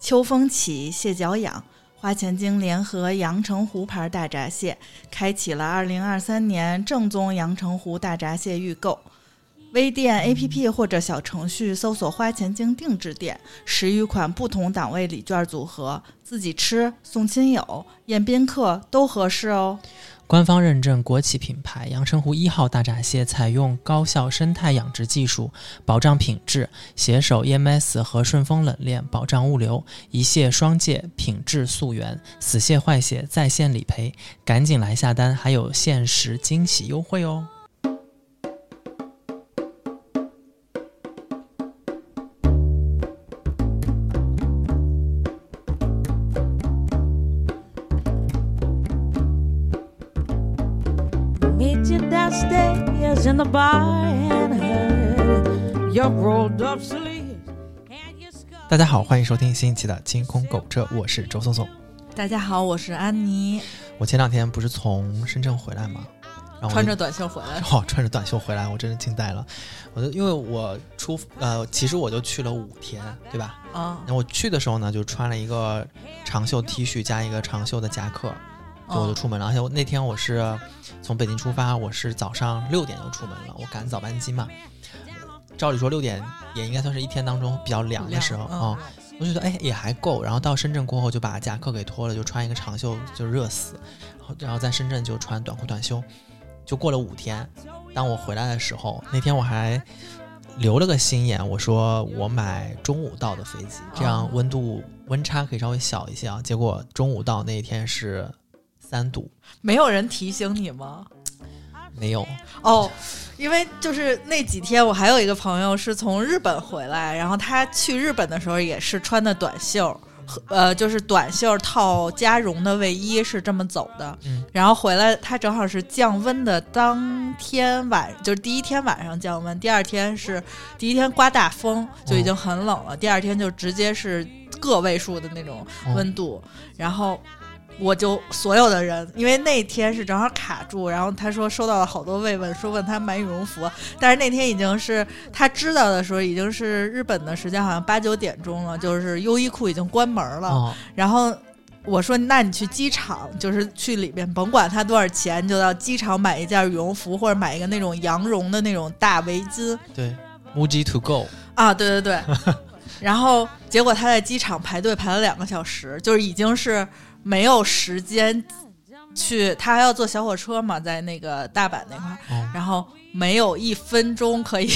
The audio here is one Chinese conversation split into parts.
秋风起，蟹脚痒。花钱精联合阳澄湖牌大闸蟹，开启了二零二三年正宗阳澄湖大闸蟹预购。微店 APP 或者小程序搜索“花钱精定制店”，十余款不同档位礼券组合，自己吃、送亲友、宴宾客都合适哦。官方认证国企品牌阳澄湖一号大闸蟹，采用高效生态养殖技术，保障品质，携手 EMS 和顺丰冷链，保障物流，一蟹双戒，品质溯源，死蟹坏蟹在线理赔，赶紧来下单，还有限时惊喜优惠哦！大家好，欢迎收听新一期的《清空购车》，我是周松松。大家好，我是安妮。我前两天不是从深圳回来吗？穿着短袖回来。哦，穿着短袖回来，我真的惊呆了。我就因为我出呃，其实我就去了五天，对吧？啊。那我去的时候呢，就穿了一个长袖 T 恤加一个长袖的夹克。就我就出门了，而且我那天我是从北京出发，我是早上六点就出门了，我赶早班机嘛。照理说六点也应该算是一天当中比较凉的时候啊，我觉得哎也还够。然后到深圳过后就把夹克给脱了，就穿一个长袖就热死。然后然后在深圳就穿短裤短袖，就过了五天。当我回来的时候，那天我还留了个心眼，我说我买中午到的飞机，这样温度温差可以稍微小一些啊。结果中午到那一天是。三度，没有人提醒你吗？没有哦，因为就是那几天，我还有一个朋友是从日本回来，然后他去日本的时候也是穿的短袖，呃，就是短袖套加绒的卫衣，是这么走的。嗯，然后回来，他正好是降温的当天晚，就是第一天晚上降温，第二天是第一天刮大风，就已经很冷了，第二天就直接是个位数的那种温度，然后。我就所有的人，因为那天是正好卡住，然后他说收到了好多慰问，说问他买羽绒服，但是那天已经是他知道的时候，已经是日本的时间，好像八九点钟了，就是优衣库已经关门了。然后我说，那你去机场，就是去里边，甭管他多少钱，就到机场买一件羽绒服，或者买一个那种羊绒的那种大围巾。对，MUJI to go 啊，对对对。然后结果他在机场排队排了两个小时，就是已经是。没有时间去，他还要坐小火车嘛，在那个大阪那块儿，然后没有一分钟可以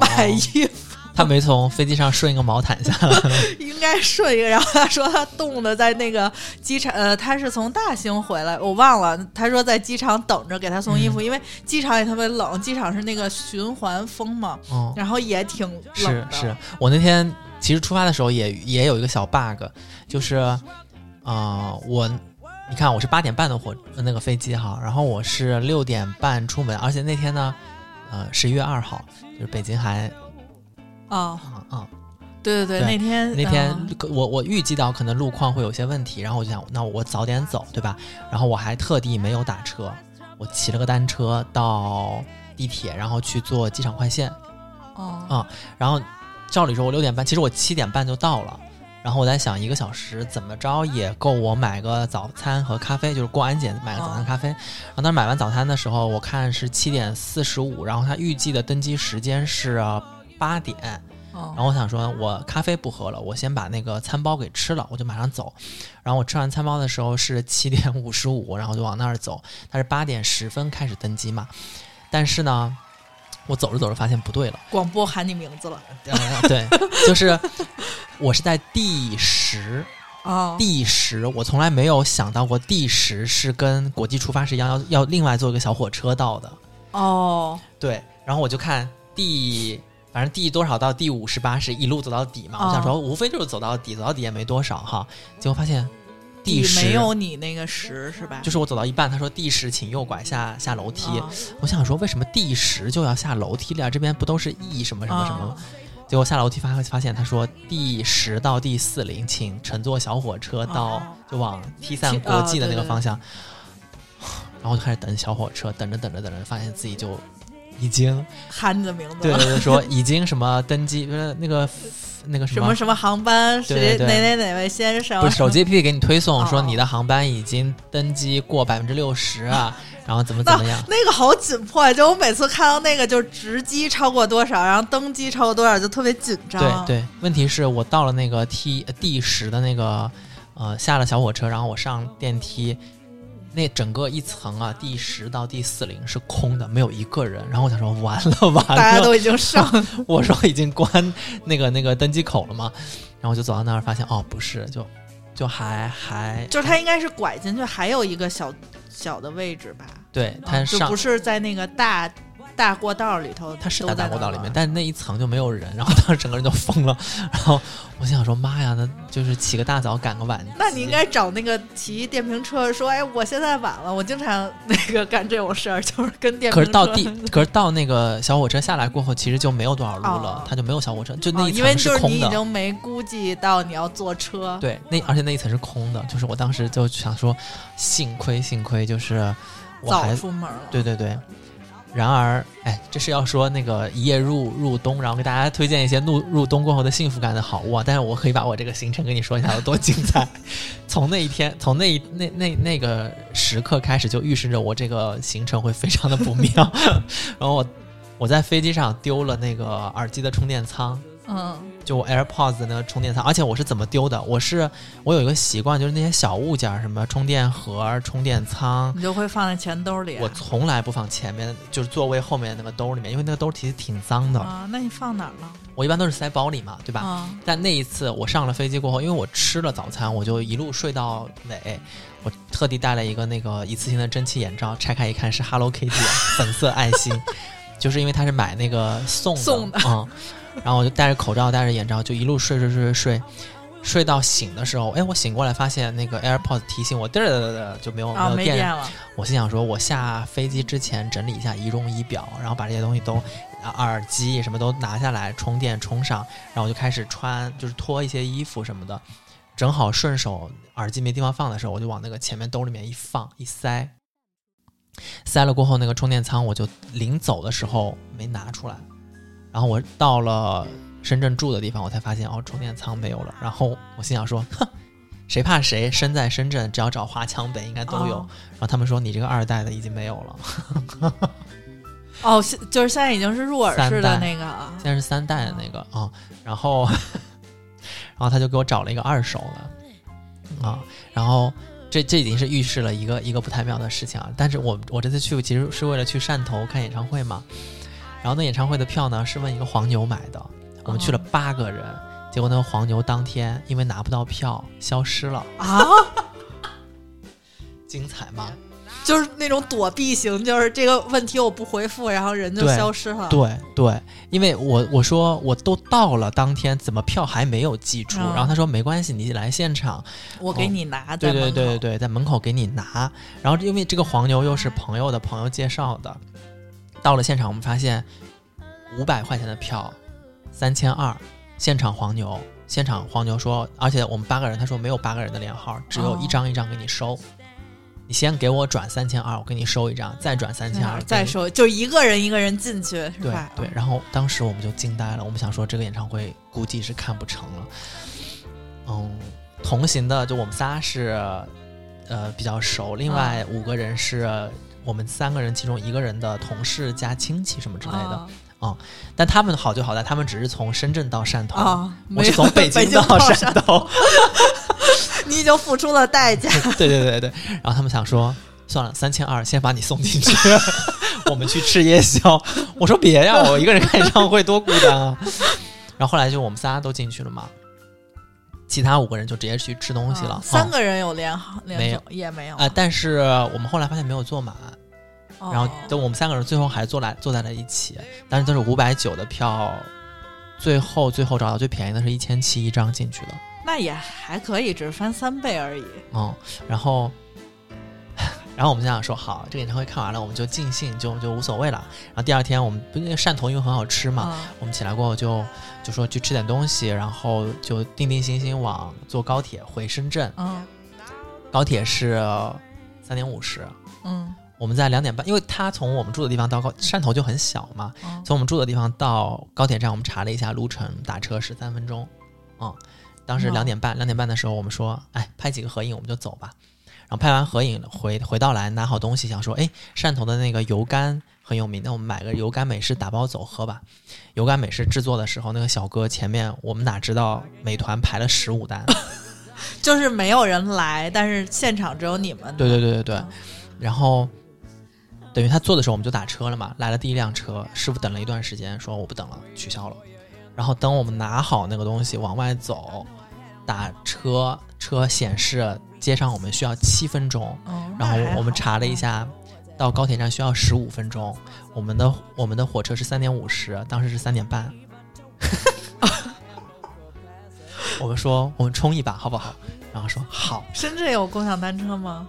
买衣服。他没从飞机上顺一个毛毯下来，应该顺一个。然后他说他冻的在那个机场，呃，他是从大兴回来，我忘了。他说在机场等着给他送衣服，因为机场也特别冷，机场是那个循环风嘛，然后也挺冷的。是是，我那天其实出发的时候也也有一个小 bug，就是。啊，我，你看，我是八点半的火那个飞机哈，然后我是六点半出门，而且那天呢，呃，十一月二号，就是北京还，啊嗯，对对对，那天那天我我预计到可能路况会有些问题，然后我就想，那我早点走，对吧？然后我还特地没有打车，我骑了个单车到地铁，然后去坐机场快线，哦，啊，然后照理说我六点半，其实我七点半就到了。然后我在想，一个小时怎么着也够我买个早餐和咖啡，就是过安检买个早餐咖啡。然后当时买完早餐的时候，我看是七点四十五，然后他预计的登机时间是八点。然后我想说，我咖啡不喝了，我先把那个餐包给吃了，我就马上走。然后我吃完餐包的时候是七点五十五，然后就往那儿走。他是八点十分开始登机嘛，但是呢。我走着走着发现不对了，广播喊你名字了。对，就是我是在第十啊，第十，我从来没有想到过第十是跟国际出发是一样，要要另外坐一个小火车到的。哦，对，然后我就看第，反正第多少到第五十八是一路走到底嘛，我想说无非就是走到底，走到底也没多少哈，结果发现。第十没有你那个十是吧？就是我走到一半，他说第十请右拐下下楼梯。我想说为什么第十就要下楼梯了？这边不都是 E 什么什么什么？结果下楼梯发发现他说第十到第四零请乘坐小火车到就往 T 三国际的那个方向。然后就开始等小火车，等着等着等着，发现自己就已经喊你的名字对了对对说已经什么登机，不是那个那个什么什么什么航班，谁哪哪哪位先生？不是手机 APP 给你推送哦说你的航班已经登机过百分之六十啊，然后怎么怎么样。那个好紧迫呀！就我每次看到那个，就是值机超过多少，然后登机超过多少，就特别紧张。对对，问题是我到了那个 T 呃 D 十的那个呃下了小火车，然后我上电梯，那整个一层啊第十到第四零是空的，没有一个人。然后我想说完了 完了，大家都已经上，我说已经关那个那个登机口了嘛？然后我就走到那儿发现哦不是，就就还还 就是它应该是拐进去，还有一个小小的位置吧？对它嗯就上不是在那个大大过道里头，它是在大过道里面，但是那一层就没有人，然后当时整个人就疯了。然后我心想说妈呀，那就是起个大早赶个晚。那你应该找那个骑电瓶车说，哎，我现在晚了，我经常那个干这种事儿，就是跟电瓶车。可是到地，可是到那个小火车下来过后，其实就没有多少路了，哦它就没有小火车，就那哦，一因为就是层空的。你已经没估计到你要坐车。对，那而且那一层是空的，就是我当时就想说，幸亏幸亏，就是我早还出门了。对对对。然而，哎，这是要说那个一夜入入冬，然后给大家推荐一些入入冬过后的幸福感的好物啊。但是我可以把我这个行程跟你说一下有多精彩。从那一天，从那一那那那个时刻开始，就预示着我这个行程会非常的不妙。然后我我在飞机上丢了那个耳机的充电仓，嗯，就我 AirPods 的那个充电仓，而且我是怎么丢的？我是我有一个习惯，就是那些小物件，什么充电盒、充电仓，你就会放在钱兜里啊。我从来不放前面，就是座位后面那个兜里面，因为那个兜其实挺脏的。啊，那你放哪儿了？我一般都是塞包里嘛，对吧？啊，但那一次我上了飞机过后，因为我吃了早餐，我就一路睡到尾。我特地带了一个那个一次性的蒸汽眼罩，拆开一看是 Hello Kitty 粉色爱心，就是因为他是买那个送的，送的嗯。然后我就戴着口罩，戴着眼罩，就一路睡睡睡睡睡，睡到醒的时候，哎，我醒过来发现那个 AirPods 提醒我，嘚嘚嘚嘚就没有、没，有电了。我心想说，我下飞机之前整理一下仪容仪表，然后把这些东西都，啊耳机什么都拿下来充电充上，然后我就开始穿，就是脱一些衣服什么的，正好顺手耳机没地方放的时候，我就往那个前面兜里面一放一塞，塞了过后那个充电仓我就临走的时候没拿出来，然后我到了深圳住的地方，我才发现哦充电仓没有了，然后我心想说，哼。谁怕谁？身在深圳，只要找华强北应该都有。哦然后他们说你这个二代的已经没有了，哦，现就是现在已经是入耳式的那个啊。现在是三代的那个啊、然后，然后他就给我找了一个二手的啊，然后这这已经是预示了一个一个不太妙的事情啊。但是我我这次去其实是为了去汕头看演唱会嘛，然后那演唱会的票呢是问一个黄牛买的，我们去了哦八个人，结果那个黄牛当天因为拿不到票消失了，啊，精彩吗？就是那种躲避型，就是这个问题我不回复，然后人就消失了。对对，因为我我说我都到了当天，怎么票还没有寄出？嗯然后他说没关系，你来现场，我给你拿对对对对对，在门口给你拿。然后因为这个黄牛又是朋友的朋友介绍的，到了现场我们发现五百块钱的票三千二，现场黄牛，现场黄牛说，而且我们八个人，他说没有八个人的连号，只有哦一张一张给你收。你先给我转三千二，我给你收一张，再转三千二，再收，就一个人一个人进去是对吧？对，然后当时我们就惊呆了，我们想说这个演唱会估计是看不成了。嗯，同行的就我们仨是呃比较熟，另外五个人是我们三个人其中一个人的同事加亲戚什么之类的。啊但他们好就好在他们只是从深圳到汕头，啊，我是从北京到汕汕头。你已经付出了代价。对对对对，然后他们想说。算了，三千二，先把你送进去，我们去吃夜宵。我说别呀，我一个人看演唱会多孤单啊。然后后来就我们仨都进去了嘛，其他五个人就直接去吃东西了。啊三嗯个人有连好连没有走也没有啊、但是我们后来发现没有坐满，哦然后等我们三个人最后还坐来坐在了一起，但是都是五百九的票，最后最后找到最便宜的是一千七一张进去的。那也还可以，只是翻三倍而已。嗯，然后，然后我们就想说，好，这个演唱会看完了，我们就尽兴，就就无所谓了。然后第二天我们不是那个汕头因为很好吃嘛，啊我们起来过后就就说去吃点东西，然后就定定心心往坐高铁回深圳。嗯高铁是三点五十，嗯，我们在两点半，因为他从我们住的地方到高汕头就很小嘛，嗯从我们住的地方到高铁站，我们查了一下路程，打车十三分钟。嗯，当时哦两点半，两点半的时候，我们说，哎，拍几个合影我们就走吧。然后拍完合影回回到来拿好东西，想说，哎，汕头的那个油柑很有名，那我们买个油柑美式打包走喝吧。油柑美式制作的时候，那个小哥前面我们哪知道美团排了十五单，就是没有人来，但是现场只有你们。对对对对对嗯，然后等于他做的时候我们就打车了嘛，来了第一辆车，师傅等了一段时间，说我不等了，取消了。然后等我们拿好那个东西往外走，打车车显示接上我们需要七分钟，嗯，然后我们查了一，下，到高铁站需要十五分钟，我们的我们的火车是三点五十，当时是三点半。我们说我们冲一把好不好？然后说好。嗯深圳有共享单车吗？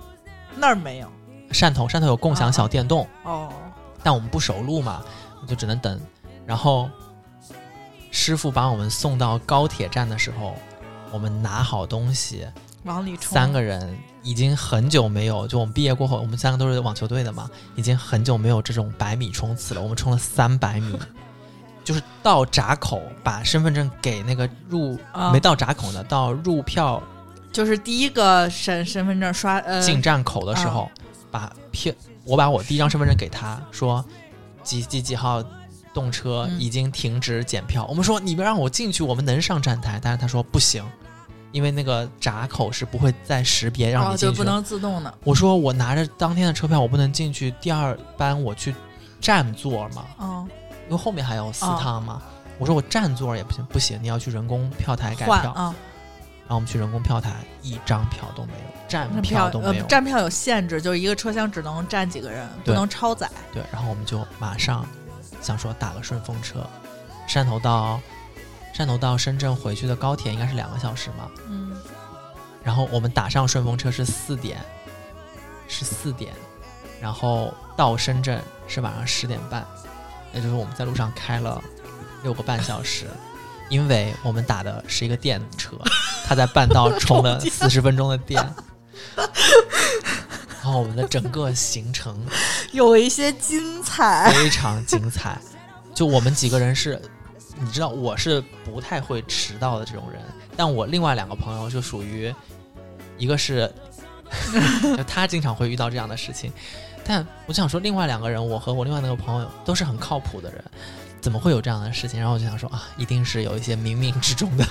那儿没有。汕头汕头有共享小电动，哦，但我们不熟路嘛，我就只能等。然后师傅把我们送到高铁站的时候，我们拿好东西，往里冲。三个人已经很久没有，就我们毕业过后，我们三个都是网球队的嘛，已经很久没有这种百米冲刺了。我们冲了三百米，就是到闸口把身份证给那个入、啊没到闸口呢，到入票就是第一个身身份证刷呃进站口的时候，把票我把我第一张身份证给他说几几几号动车嗯已经停止检票。我们说你们让我进去，我们能上站台，但是他说不行，因为那个闸口是不会再识别让哦你进去的。就不能自动的。我说我拿着当天的车票，我不能进去第二班我去占座嘛，嗯，因为后面还有四哦趟嘛。我说我占座也不行，不行，你要去人工票台改票。换啊，然后我们去人工票台，一张票都没有，站票都没有。呃站票有限制，就是一个车厢只能站几个人，不能超载。对，然后我们就马上想说打个顺风车，汕头到汕头到深圳回去的高铁应该是两个小时嘛，嗯，然后我们打上顺风车是四点，是四点，然后到深圳是晚上十点半，也就是我们在路上开了六个半小时，因为我们打的是一个电车，他在半道 充了四十分钟的电。然后我们的整个行程有一些精彩。非常精彩。就我们几个人是，你知道我是不太会迟到的这种人，但我另外两个朋友就属于，一个是，他经常会遇到这样的事情，但我就想说，另外两个人，我和我另外那个朋友都是很靠谱的人，怎么会有这样的事情？然后我就想说啊，一定是有一些冥冥之中的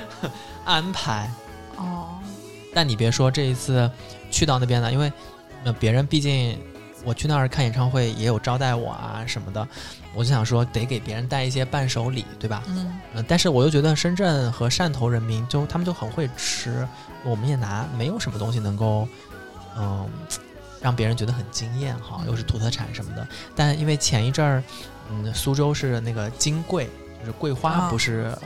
安排。哦，但你别说这一次去到那边呢，因为呃别人毕竟我去那儿看演唱会也有招待我啊什么的，我就想说得给别人带一些伴手礼，对吧？嗯，呃，但是我又觉得深圳和汕头人民就他们就很会吃，我们也拿没有什么东西能够嗯、让别人觉得很惊艳哈，又是土特产什么的。但因为前一阵儿嗯苏州是那个金桂，就是桂花啊不是。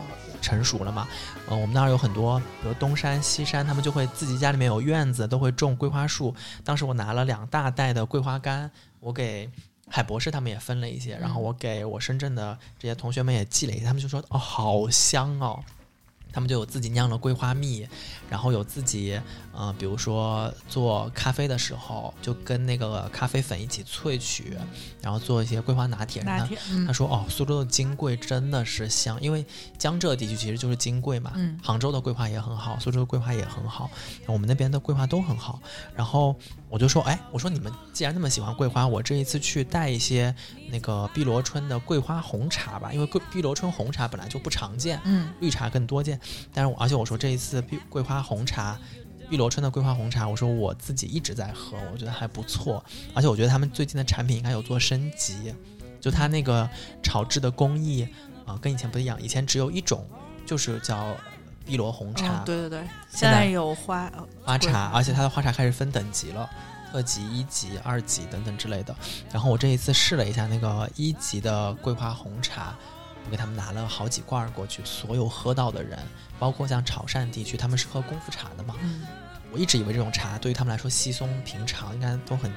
成熟了嘛？嗯、我们那儿有很多，比如东山、西山，他们就会自己家里面有院子，都会种桂花树。当时我拿了两大袋的桂花干，我给海博士他们也分了一些，然后我给我深圳的这些同学们也寄了一些，他们就说哦，好香哦。他们就有自己酿了桂花蜜，然后有自己，呃，比如说做咖啡的时候，就跟那个咖啡粉一起萃取，然后做一些桂花拿铁。拿铁，嗯他说：“哦，苏州的金桂真的是香，因为江浙地区其实就是金桂嘛。嗯杭州的桂花也很好，苏州的桂花也很好，我们那边的桂花都很好。然后我就说，哎，我说你们既然那么喜欢桂花，我这一次去带一些那个碧螺春的桂花红茶吧，因为桂碧螺春红茶本来就不常见，嗯绿茶更多见。但是我而且我说这一次碧桂花红茶。”碧螺春的桂花红茶，我说我自己一直在喝，我觉得还不错，而且我觉得他们最近的产品应该有做升级，就它那个炒制的工艺啊、跟以前不一样，以前只有一种，就是叫碧螺红茶、嗯，对对对，现在有花花茶，而且它的花茶开始分等级了，特级、一级、二级等等之类的。然后我这一次试了一下那个一级的桂花红茶，我给他们拿了好几罐儿过去，所有喝到的人，包括像潮汕地区，他们是喝功夫茶的嘛。嗯我一直以为这种茶对于他们来说稀松平常，应该都很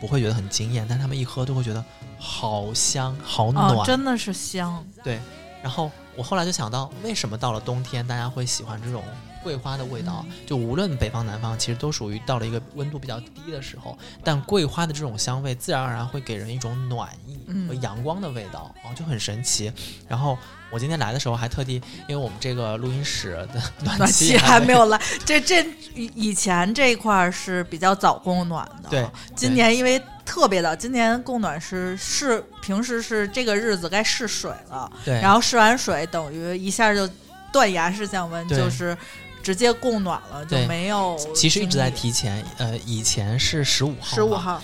不会觉得很惊艳，但他们一喝都会觉得好香、好暖。哦，真的是香，对，然后我后来就想到，为什么到了冬天大家会喜欢这种桂花的味道。就无论北方南方，其实都属于到了一个温度比较低的时候，但桂花的这种香味自然而然会给人一种暖意和阳光的味道，哦，就很神奇。然后我今天来的时候还特地，因为我们这个录音室的 暖气还没有来，这这以前这一块是比较早供暖的，对，今年因为。特别的，今年供暖是是平时是这个日子该试水了，对，然后试完水等于一下就断崖式降温，就是直接供暖了，就没有。其实一直在提前，呃，以前是十五号，十五号。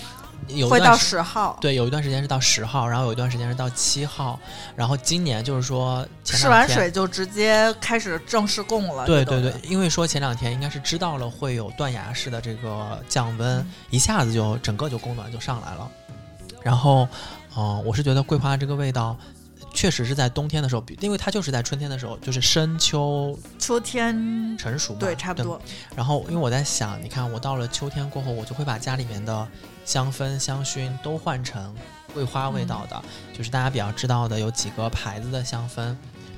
有会到十号，对，有一段时间是到十号，然后有一段时间是到七号，然后今年就是说试完水就直接开始正式供了。对对对，因为说前两天应该是知道了会有断崖式的这个降温，一下子就整个就供暖就上来了。然后，嗯，我是觉得桂花这个味道确实是在冬天的时候，因为它就是在春天的时候，就是深秋秋天成熟嘛，对，差不多。然后，因为我在想，你看我到了秋天过后，我就会把家里面的。香氛、香薰都换成桂花味道的，就是大家比较知道的有几个牌子的香氛，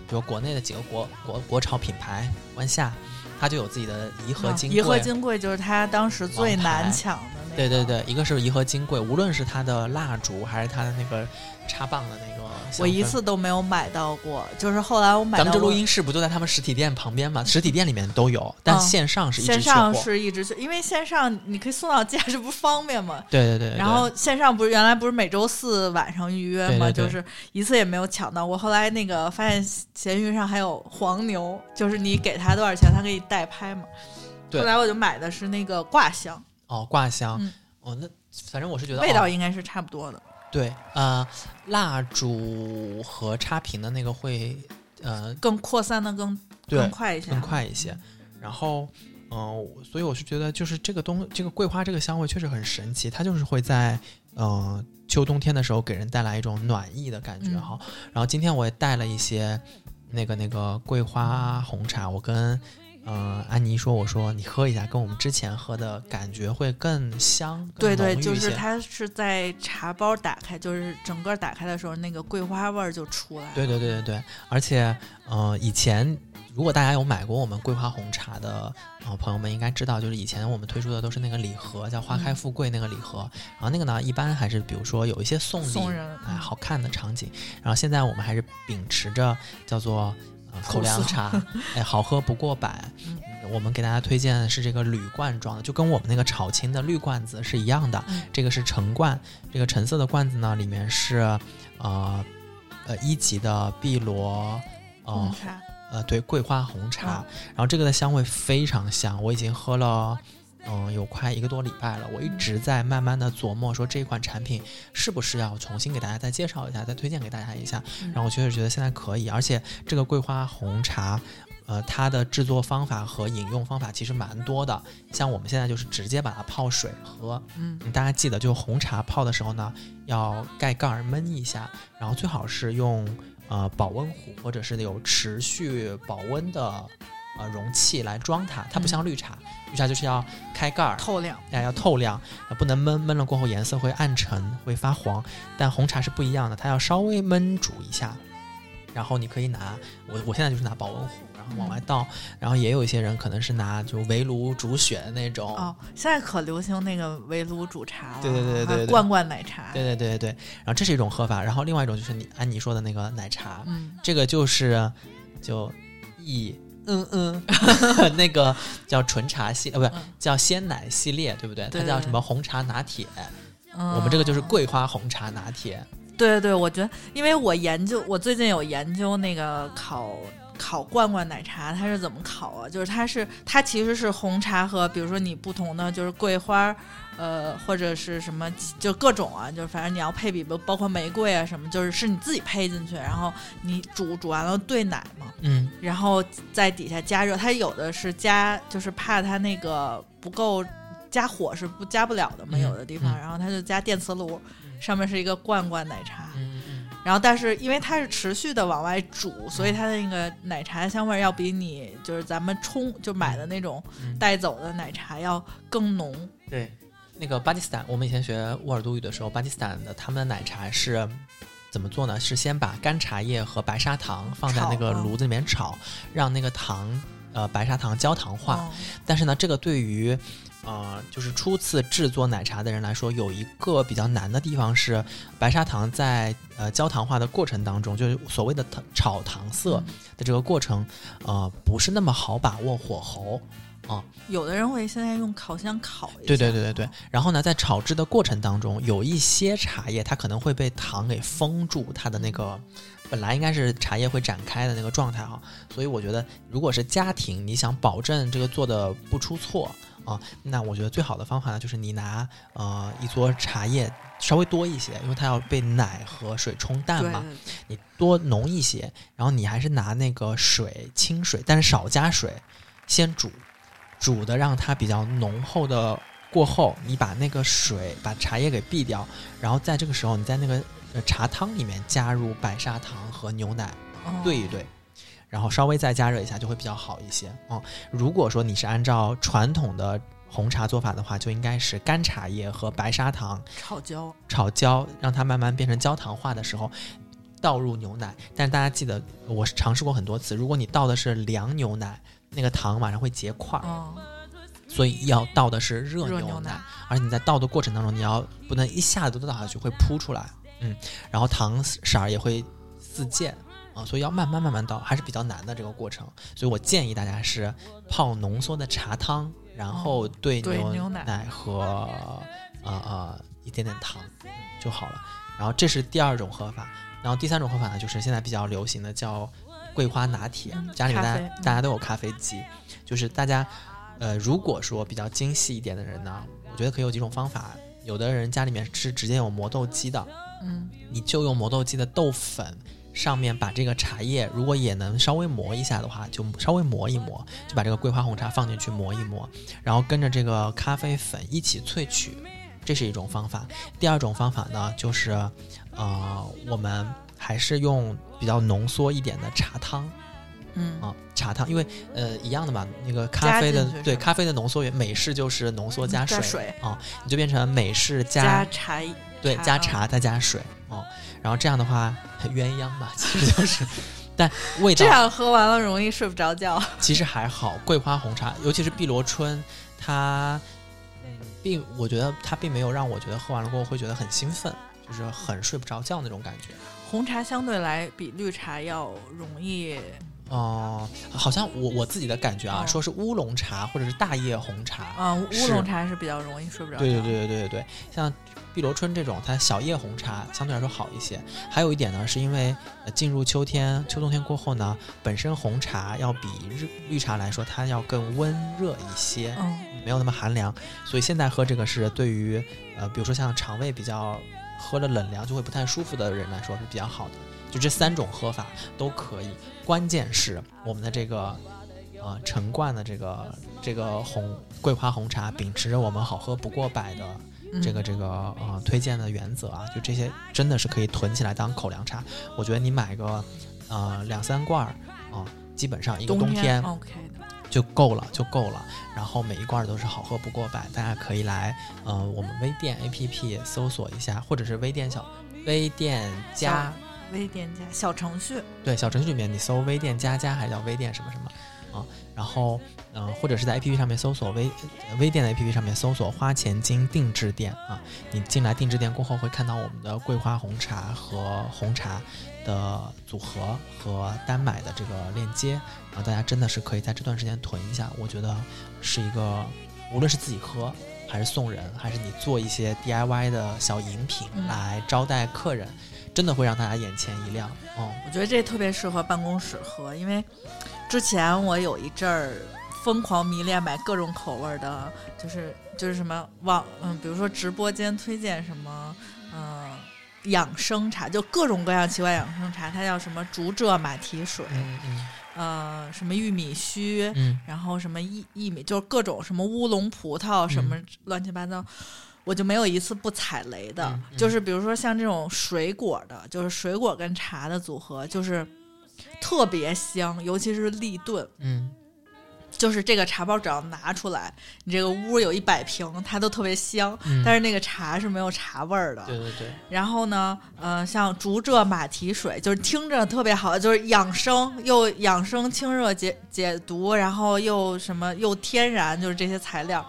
比如国内的几个国国国潮品牌，万夏，它就有自己的颐和金贵。颐和金贵就是它当时最难抢的那个。对对对，一个是颐和金贵，无论是它的蜡烛还是它的那个。插棒的那个，我一次都没有买到过。就是后来我买，咱们这录音室不就在他们实体店旁边吗？实体店里面都有，但线上是一直线上是一直去，因为线上你可以送到家，这不方便吗？对对对。然后线上不是原来不是每周四晚上预约吗？就是一次也没有抢到。我后来那个发现闲鱼上还有黄牛，就是你给他多少钱，他可以代拍嘛。对。后来我就买的是那个挂箱。哦，挂香。哦，那反正我是觉得味道应该是差不多的。对，呃，蜡烛和插屏的那个会，呃，更扩散的更更快一些，更快一些。然后，嗯，所以我是觉得，就是这个东，这个桂花这个香味确实很神奇，它就是会在，嗯，秋冬天的时候给人带来一种暖意的感觉哈。然后今天我也带了一些那个那个桂花红茶，我跟。嗯，安妮说：“我说你喝一下，跟我们之前喝的感觉会更香。对对，就是它是在茶包打开，就是整个打开的时候，那个桂花味儿就出来了。对对对对对，而且，嗯，以前如果大家有买过我们桂花红茶的呃朋友们应该知道，就是以前我们推出的都是那个礼盒，叫花开富贵那个礼盒。然后那个呢，一般还是比如说有一些送礼哎好看的场景。然后现在我们还是秉持着叫做。”口粮茶，哎，好喝不过百。我们给大家推荐的是这个铝罐装的，就跟我们那个炒青的绿罐子是一样的。这个是橙罐，这个橙色的罐子呢，里面是呃呃一级的碧螺呃呃对桂花红茶，然后这个的香味非常香，我已经喝了。嗯，有快一个多礼拜了，我一直在慢慢的琢磨，说这款产品是不是要重新给大家再介绍一下，再推荐给大家一下。然后我确实觉得现在可以，而且这个桂花红茶，呃，它的制作方法和饮用方法其实蛮多的。像我们现在就是直接把它泡水喝，嗯，大家记得，就红茶泡的时候呢，要盖盖儿焖一下，然后最好是用呃保温壶或者是有持续保温的。呃，容器来装它，它不像绿茶，绿茶就是要开盖儿，透亮，哎，要透亮，不能闷，闷了过后颜色会暗沉，会发黄。但红茶是不一样的，它要稍微焖煮一下，然后你可以拿我，我现在就是拿保温壶，然后往外倒，然后也有一些人可能是拿就围炉煮雪的那种。哦，现在可流行那个围炉煮茶了，对对对对对，罐罐奶茶，对对对对对。然后这是一种喝法，然后另外一种就是你按你说的那个奶茶，嗯，这个就是就一。嗯嗯，那个叫纯茶系，呃，不是叫鲜奶系列，对不对？它叫什么红茶拿铁？我们这个就是桂花红茶拿铁。对对对，我觉得，因为我研究，我最近有研究那个烤烤罐罐奶茶，它是怎么烤啊？就是它是它其实是红茶和比如说你不同的就是桂花。呃，或者是什么，就各种啊，就是反正你要配比，包包括玫瑰啊什么，就是是你自己配进去，然后你煮煮完了兑奶嘛，嗯，然后在底下加热。它有的是加，就是怕它那个不够加火是不加不了的嘛，有的地方，然后它就加电磁炉，上面是一个罐罐奶茶，然后但是因为它是持续的往外煮，所以它的那个奶茶香味要比你就是咱们冲就买的那种带走的奶茶要更浓，对。那个巴基斯坦，我们以前学乌尔都语的时候，巴基斯坦的他们的奶茶是怎么做呢？是先把干茶叶和白砂糖放在那个炉子里面炒，让那个糖呃白砂糖焦糖化。哦但是呢，这个对于呃就是初次制作奶茶的人来说，有一个比较难的地方是，白砂糖在呃焦糖化的过程当中，就是所谓的糖炒糖色嗯的这个过程，呃不是那么好把握火候。有的人会现在用烤箱烤一下。对对对对对。然后呢，在炒制的过程当中，有一些茶叶它可能会被糖给封住它的那个本来应该是茶叶会展开的那个状态哈。所以我觉得，如果是家庭，你想保证这个做的不出错啊，那我觉得最好的方法呢，就是你拿呃一撮茶叶稍微多一些，因为它要被奶和水冲淡嘛，你多浓一些，然后你还是拿那个水清水，但是少加水，先煮，煮的让它比较浓厚的过后，你把那个水把茶叶给避掉，然后在这个时候你在那个呃茶汤里面加入白砂糖和牛奶哦兑一兑。然后稍微再加热一下，就会比较好一些。嗯，如果说你是按照传统的红茶做法的话，就应该是干茶叶和白砂糖炒焦。炒焦，让它慢慢变成焦糖化的时候，倒入牛奶。但是大家记得，我尝试过很多次，如果你倒的是凉牛奶，那个糖马上会结块儿，嗯，所以要倒的是热牛奶而且你在倒的过程当中，你要不能一下子都倒下去，会扑出来，嗯，然后糖色儿也会四溅。啊，所以要慢慢慢慢倒，还是比较难的这个过程。所以我建议大家是泡浓缩的茶汤，然后兑牛奶奶和呃呃一点点糖嗯就好了。然后这是第二种喝法，然后第三种喝法呢，就是现在比较流行的叫桂花拿铁，嗯家里面大大家都有咖啡机，就是大家呃如果说比较精细一点的人呢，我觉得可以有几种方法。有的人家里面是直接有磨豆机的，嗯，你就用磨豆机的豆粉上面把这个茶叶，如果也能稍微磨一下的话，就稍微磨一磨，就把这个桂花红茶放进去磨一磨，然后跟着这个咖啡粉一起萃取，这是一种方法。第二种方法呢，就是呃，我们还是用比较浓缩一点的茶汤嗯啊，茶汤，因为呃一样的嘛，那个咖啡的对咖啡的浓缩源，美式就是浓缩加水啊，你就变成美式加茶对，加茶再加水哦，然后这样的话鸳鸯吧，其实就是，但味道这样喝完了容易睡不着觉。其实还好。桂花红茶，尤其是碧螺春，它嗯，并我觉得它并没有让我觉得喝完了过后会觉得很兴奋，就是很睡不着觉那种感觉。红茶相对来比绿茶要容易，哦、好像我我自己的感觉啊，哦说是乌龙茶或者是大叶红茶，啊、乌是龙茶是比较容易睡不着。对对对对对对对，像碧螺春这种，它小叶红茶相对来说好一些。还有一点呢，是因为呃进入秋天、秋冬天过后呢，本身红茶要比绿绿茶来说，它要更温热一些，嗯，没有那么寒凉。所以现在喝这个是对于呃，比如说像肠胃比较喝了冷凉就会不太舒服的人来说是比较好的。就这三种喝法都可以，关键是我们的这个。呃，陈罐的这个这个红桂花红茶，秉持着我们好喝不过百的嗯这个这个呃推荐的原则啊，就这些真的是可以囤起来当口粮茶。我觉得你买个呃两三罐儿啊、基本上一个冬天天 OK 的。就够了，就够了。然后每一罐儿都是好喝不过百，大家可以来呃我们微店 APP 搜索一下，或者是微店小微店加微店加小程序，对小程序里面你搜微店加加还叫微店什么什么啊，然后嗯、呃或者是在 APP 上面搜索微呃微店的 APP 上面搜索花钱精定制店啊，你进来定制店过后会看到我们的桂花红茶和红茶的组合和单买的这个链接，然后大家真的是可以在这段时间囤一下，我觉得是一个无论是自己喝。还是送人，还是你做一些 DIY 的小饮品嗯来招待客人，真的会让大家眼前一亮。嗯，我觉得这特别适合办公室喝，因为之前我有一阵儿疯狂迷恋买各种口味儿的，就是就是什么网嗯，比如说直播间推荐什么嗯、养生茶，就各种各样奇怪养生茶，它叫什么竹蔗马蹄水，嗯嗯。呃，什么玉米须，嗯。然后什么薏薏米，就是各种什么乌龙葡萄，什么乱七八糟，我就没有一次不踩雷的。嗯嗯。就是比如说像这种水果的，就是水果跟茶的组合，就是特别香，尤其是立顿。嗯就是这个茶包只要拿出来，你这个屋有一百瓶，它都特别香。嗯但是那个茶是没有茶味儿的。对对对，然后呢，呃，像竹蔗马蹄水，就是听着特别好，就是养生又养生清热解解毒，然后又什么又天然，就是这些材料。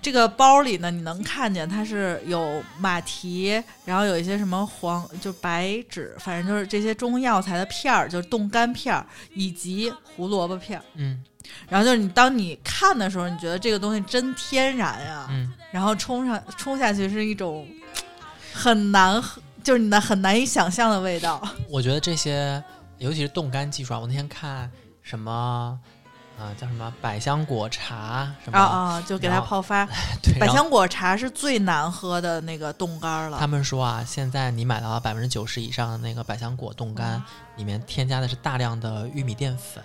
这个包里呢，你能看见它是有马蹄，然后有一些什么黄，就白芷，反正就是这些中药材的片儿，就是冻干片儿，以及胡萝卜片儿。嗯然后就是你当你看的时候，你觉得这个东西真天然呀、嗯，然后冲上冲下去是一种很难喝，就是你的很难以想象的味道。我觉得这些，尤其是冻干技术啊，我那天看什么。啊、叫什么百香果茶什么？啊啊，就给它泡发。对，百香果茶是最难喝的那个冻干了。他们说啊，现在你买到百分之九十以上的那个百香果冻干，里面添加的是大量的玉米淀粉，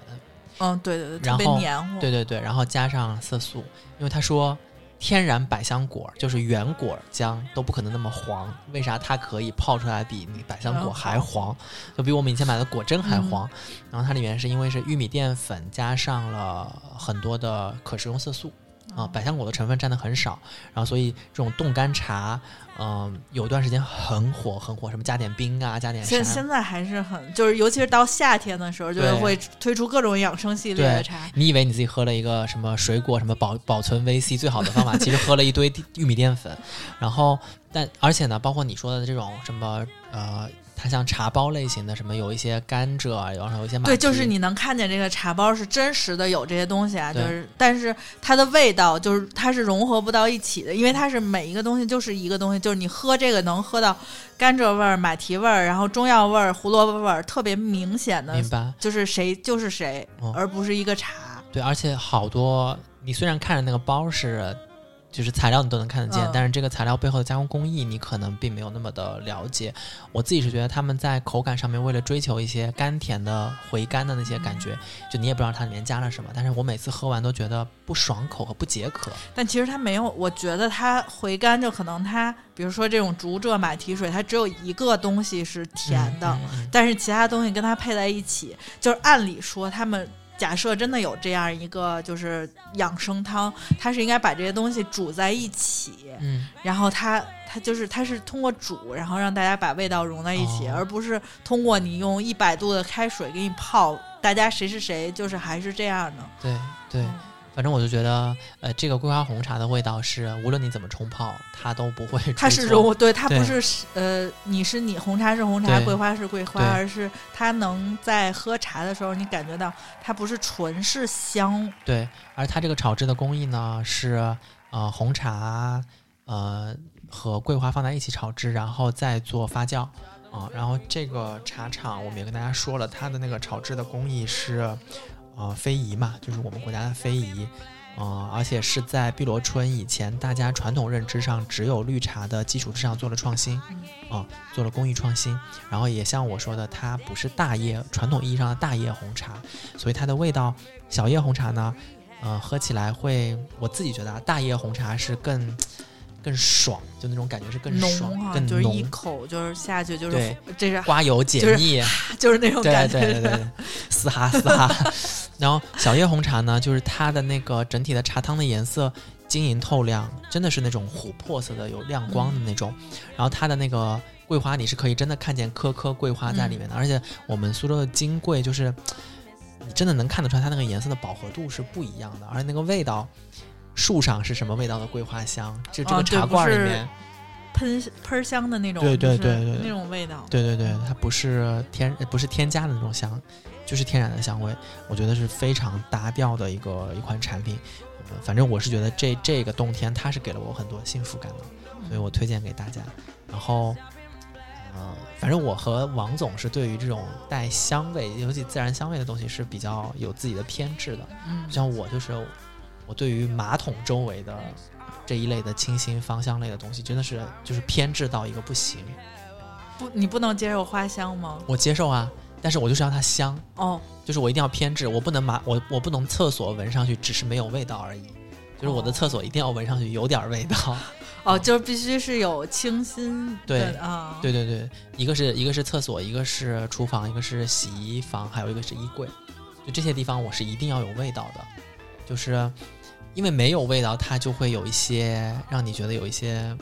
嗯，对对对，特别然后黏糊。对对对，然后加上色素，因为他说天然百香果就是原果浆都不可能那么黄，为啥它可以泡出来比你百香果还黄？就比我们以前买的果真还黄。然后它里面是因为是玉米淀粉加上了很多的可食用色素。啊、百香果的成分占的很少，然后所以这种冻干茶，嗯、有段时间很火很火，什么加点冰啊，加点现现在还是很，就是尤其是到夏天的时候，就是会推出各种养生系列的茶。你以为你自己喝了一个什么水果什么保保存维 C 最好的方法，其实喝了一堆玉米淀粉。然后，但而且呢，包括你说的这种什么呃，它像茶包类型的什么，有一些甘蔗啊，然后有一些马对，就是你能看见这个茶包是真实的有这些东西啊，就是，但是它的味道就是它是融合不到一起的，因为它是每一个东西就是一个东西，就是你喝这个能喝到甘蔗味儿、马蹄味儿，然后中药味儿、胡萝卜味儿，特别明显的，明白？就是谁就是谁，哦而不是一个茶。对，而且好多你虽然看着那个包是。就是材料你都能看得见，嗯但是这个材料背后的加工工艺你可能并没有那么的了解。我自己是觉得他们在口感上面为了追求一些甘甜的回甘的那些感觉，就你也不知道它里面加了什么，但是我每次喝完都觉得不爽口和不解渴。但其实它没有，我觉得它回甘就可能它，比如说这种竹蔗马蹄水，它只有一个东西是甜的，嗯嗯嗯但是其他东西跟它配在一起，就是按理说他们。假设真的有这样一个就是养生汤，它是应该把这些东西煮在一起，嗯，然后它它就是它是通过煮，然后让大家把味道融在一起，哦而不是通过你用一百度的开水给你泡，大家谁是谁，就是还是这样的。对对，嗯反正我就觉得，呃，这个桂花红茶的味道是，无论你怎么冲泡，它都不会。它是融，对，它不是呃，你是你，红茶是红茶，桂花是桂花，而是它能在喝茶的时候，你感觉到它不是纯是香，对，而它这个炒制的工艺呢，是呃红茶呃和桂花放在一起炒制，然后再做发酵啊、然后这个茶厂我们也跟大家说了，它的那个炒制的工艺是呃非遗嘛，就是我们国家的非遗。呃，而且是在碧螺春以前大家传统认知上只有绿茶的基础之上做了创新，啊、做了工艺创新。然后也像我说的，它不是大叶传统意义上的大叶红茶，所以它的味道，小叶红茶呢，呃，喝起来会，我自己觉得啊，大叶红茶是更更爽，就那种感觉是更爽、更就是一浓，口就是下去就是对这是刮油解就是腻，就是那种感觉，对对对对，嘶哈嘶哈。然后小叶红茶呢，就是它的那个整体的茶汤的颜色晶莹透亮，真的是那种琥珀色的，有亮光的那种。然后它的那个桂花，你是可以真的看见颗颗桂花在里面的，而且我们苏州的金桂就是。你真的能看得出来，它那个颜色的饱和度是不一样的，而且那个味道，树上是什么味道的桂花香，就这个茶罐里面，喷喷香的那种，对对对对对那种味道。对对对，它不是添不是添加的那种香，就是天然的香味，我觉得是非常搭调的一个一款产品。呃反正我是觉得这这个冬天它是给了我很多幸福感的，所以我推荐给大家。然后，呃，反正我和王总是对于这种带香味，尤其自然香味的东西是比较有自己的偏执的。嗯，像我就是我对于马桶周围的这一类的清新芳香类的东西，真的是就是偏执到一个不行。不，你不能接受花香吗？我接受啊，但是我就是要它香，哦，就是我一定要偏执，我不能马我我不能厕所闻上去只是没有味道而已，就是我的哦厕所一定要闻上去有点味道。哦，就是必须是有清新对啊，对对对，一个是一个是厕所，一个是厨房，一个是洗衣房，还有一个是衣柜，就这些地方我是一定要有味道的。就是因为没有味道，它就会有一些让你觉得有一些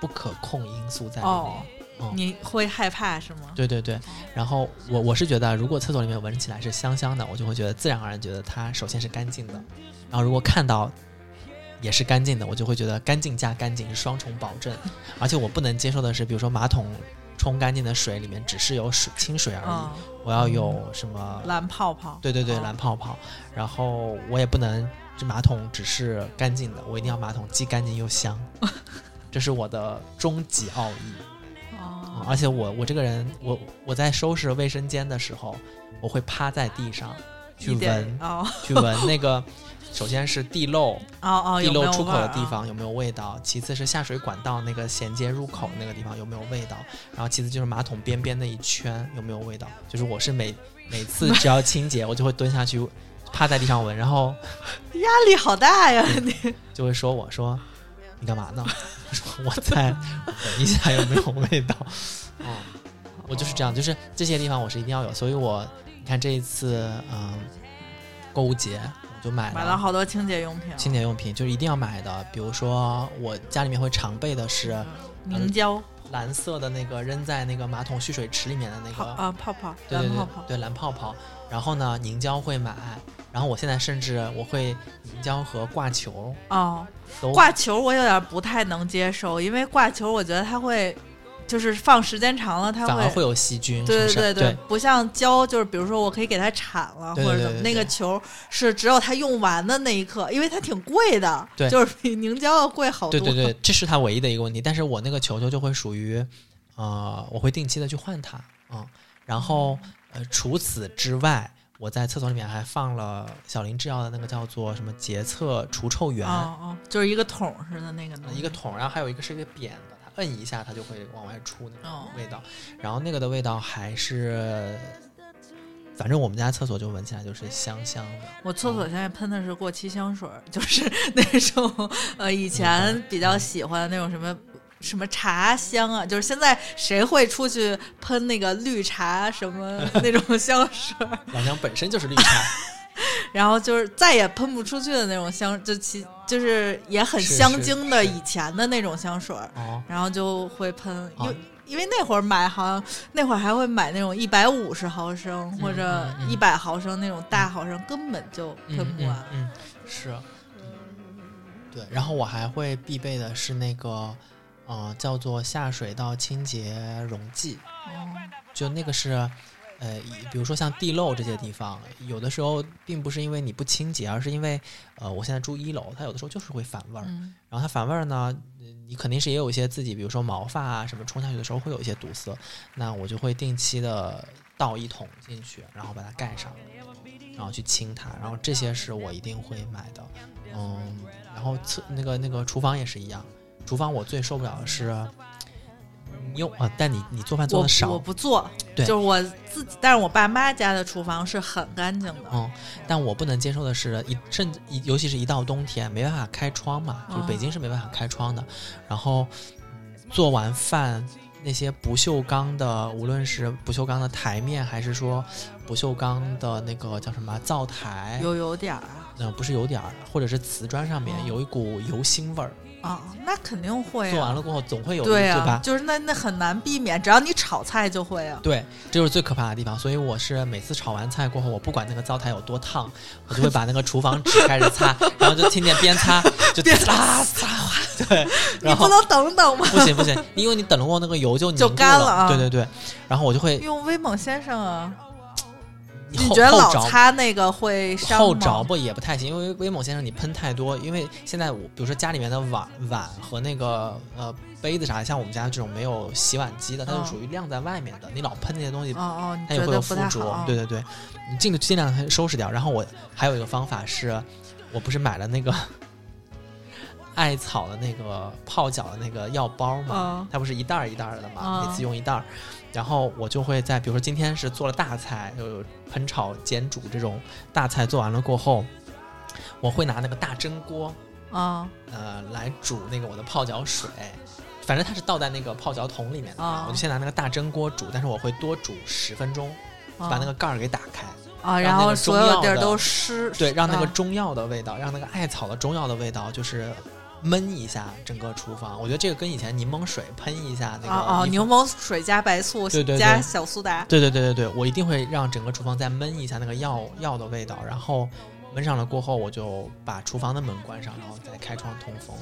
不可控因素在里面。哦嗯你会害怕是吗？对对对，然后我我是觉得，如果厕所里面闻起来是香香的，我就会觉得自然而然觉得它首先是干净的，然后如果看到也是干净的，我就会觉得干净加干净是双重保证。而且我不能接受的是，比如说马桶冲干净的水里面只是有水清水而已，嗯，我要有什么？蓝泡泡。对对对，哦蓝泡泡。然后我也不能这马桶只是干净的，我一定要马桶既干净又香，这是我的终极奥义。啊哦，而且我我这个人，我我在收拾卫生间的时候，我会趴在地上去闻，哦去闻那个，首先是地漏，哦哦，地漏出口的地方有没有味道，其次是下水管道那个衔接入口那个地方有没有味道，然后其次就是马桶边边那一圈有没有味道。就是我是每每次 只要清洁，我就会蹲下去趴在地上闻，然后压力好大呀！你就会说我说你干嘛呢？我 说我在闻一下有没有味道。嗯，我就是这样，就是这些地方我是一定要有，所以我你看这一次嗯购物节我就买了买了好多清洁用品，清洁用品，就是一定要买的。比如说我家里面会常备的是凝胶蓝色的那个扔在那个马桶蓄水池里面的那个，啊泡泡对对对蓝泡泡，对蓝泡泡。然后呢，凝胶会买，然后我现在甚至我会凝胶和挂球哦，挂球我有点不太能接受，因为挂球我觉得它会，就是放时间长了它会。反而会有细菌，对对对，不像胶，就是比如说我可以给它铲了，或者怎么，那个球是只有它用完的那一刻，因为它挺贵的，对就是比凝胶要贵好多。对对对，这是它唯一的一个问题。但是我那个球球就会属于，呃，我会定期的去换它，嗯，然后呃，除此之外，我在厕所里面还放了小林制药的那个叫做什么洁厕除臭源，哦哦，就是一个桶似的那个东西一个桶，然后还有一个是一个扁的，它摁一下它就会往外出那哦种味道，然后那个的味道还是，反正我们家厕所就闻起来就是香香的。我厕所现在喷的是过期香水儿，就是 那种呃以前比较喜欢的那种什么。什么茶香啊？就是现在谁会出去喷那个绿茶什么 那种香水儿？老娘本身就是绿茶，然后就是再也喷不出去的那种香，就其就是也很香精的以前的那种香水然后就会喷，因因为那会儿买好像那会儿还会买那种一百五十毫升或者一百毫升那种大毫升，根本就喷嗯不完。嗯，嗯是，对。然后我还会必备的是那个，呃，叫做下水道清洁溶剂，哦就那个是，呃，比如说像地漏这些地方，有的时候并不是因为你不清洁，而是因为，呃，我现在住一楼，它有的时候就是会反味儿。嗯然后它反味儿呢，呃你肯定是也有一些自己，比如说毛发啊什么冲下去的时候会有一些堵塞，那我就会定期的倒一桶进去，然后把它盖上，然后去清它，然后这些是我一定会买的，嗯，然后厕那个那个厨房也是一样，厨房我最受不了的是。你有啊？但你你做饭做的少我，不做，对就是我自己，但是我爸妈家的厨房是很干净的。嗯，但我不能接受的是，一甚至尤其是一到冬天，没办法开窗嘛，就是北京是没办法开窗的。然后，嗯，做完饭那些不锈钢的，无论是不锈钢的台面，还是说不锈钢的那个叫什么灶台，有有点儿啊嗯、不是有点儿，或者是瓷砖上面哦有一股油腥味儿，啊，那肯定会、啊。做完了过后总会有一，对啊，吧？就是那那很难避免，只要你炒菜就会啊。对，这就是最可怕的地方。所以我是每次炒完菜过后，我不管那个灶台有多烫，我就会把那个厨房纸开始擦，然后就听见边擦就边擦擦，对，你然后不能等等吗？不行不行，因为你等了过后那个油就凝就干了啊对对对，然后我就会用威猛先生啊，你觉得老擦那个会伤吗后着不也不太行，因为威猛先生你喷太多，因为现在我比如说家里面的碗碗和那个呃杯子啥的，像我们家这种没有洗碗机的，它就嗯属于晾在外面的，你老喷那些东西哦哦，它也会有附着。，对对对，你尽尽量收拾掉。然后我还有一个方法是，我不是买了那个艾草的那个泡脚的那个药包嘛，嗯它不是一袋儿一袋儿的嘛，嗯每次用一袋儿。然后我就会在，比如说今天是做了大菜，有烹炒煎煮这种大菜做完了过后，我会拿那个大蒸锅，啊呃，来煮那个我的泡脚水。反正它是倒在那个泡脚桶里面的我就先拿那个大蒸锅煮，但是我会多煮十分钟，啊把那个盖儿给打开，啊，让然后所有地都湿，对，让那个啊中药的味道，让那个艾草的中药的味道，就是焖一下整个厨房。我觉得这个跟以前柠檬水喷一下那个哦哦，柠檬水加白醋对对对加小苏打，对对对对对，我一定会让整个厨房再焖一下那个药药的味道，然后焖上了过后，我就把厨房的门关上，然后再开窗通风。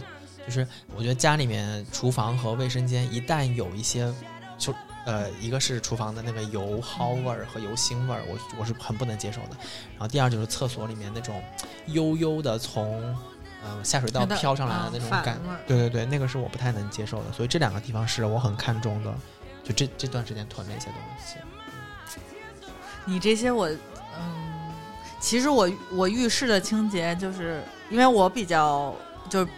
就是我觉得家里面厨房和卫生间一旦有一些，就呃，一个是厨房的那个油蒿味儿和油腥味儿，我我是很不能接受的。然后第二就是厕所里面那种悠悠的从嗯、呃下水道飘上来的啊那种感，对对对，那个是我不太能接受的。所以这两个地方是我很看重的，就这这段时间囤的一些东西。你这些我，嗯，其实我我浴室的清洁，就是因为我比较，就是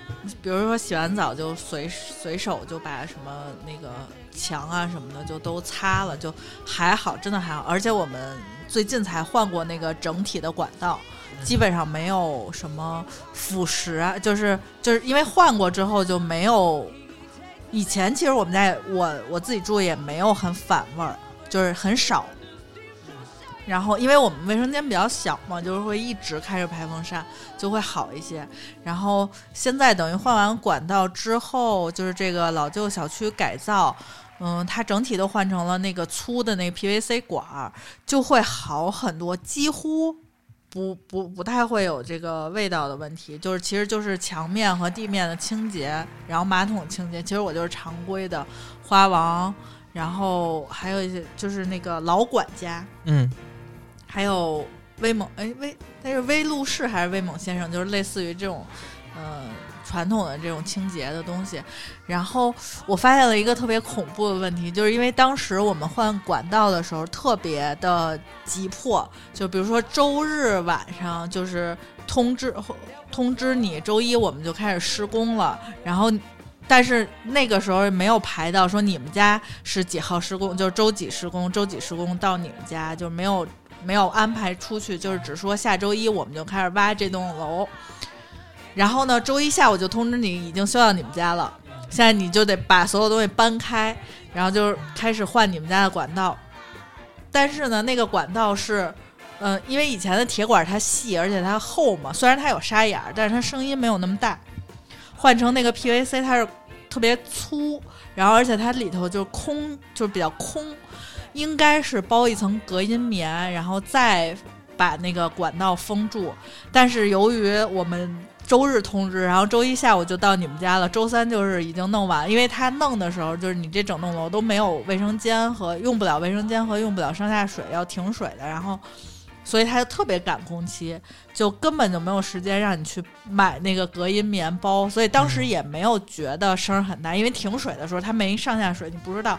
比如说洗完澡就随随手就把什么那个墙啊什么的就都擦了，就还好，真的还好。而且我们最近才换过那个整体的管道，基本上没有什么腐蚀，就是就是因为换过之后就没有。以前其实我们家也我我自己住也没有很反味儿，就是很少。然后，因为我们卫生间比较小嘛，就是会一直开着排风扇，就会好一些。然后现在等于换完管道之后，就是这个老旧小区改造，嗯，它整体都换成了那个粗的那个 PVC 管儿，就会好很多，几乎不不不太会有这个味道的问题。就是其实就是墙面和地面的清洁，然后马桶清洁，其实我就是常规的花王，然后还有一些就是那个老管家。嗯还有威猛，哎威，但是威露士还是威猛先生？就是类似于这种，呃，传统的这种清洁的东西。然后我发现了一个特别恐怖的问题，就是因为当时我们换管道的时候特别的急迫，就比如说周日晚上就是通知通知你周一我们就开始施工了，然后。但是那个时候没有排到说你们家是几号施工，就是周几施工，周几施工到你们家，就没有没有安排出去，就是只说下周一我们就开始挖这栋楼，然后呢，周一下午就通知你已经修到你们家了，现在你就得把所有东西搬开，然后就开始换你们家的管道。但是呢，那个管道是，嗯、因为以前的铁管它细而且它厚嘛，虽然它有沙眼，但是它声音没有那么大。换成那个 PVC，它是特别粗，然后而且它里头就是空，就是比较空，应该是包一层隔音棉，然后再把那个管道封住。但是由于我们周日通知，然后周一下午就到你们家了，周三就是已经弄完，因为他弄的时候就是你这整栋楼都没有卫生间和用不了卫生间和用不了上下水，要停水的，然后。所以他就特别赶工期，就根本就没有时间让你去买那个隔音棉包，所以当时也没有觉得声儿很大，因为停水的时候他没上下水，你不知道。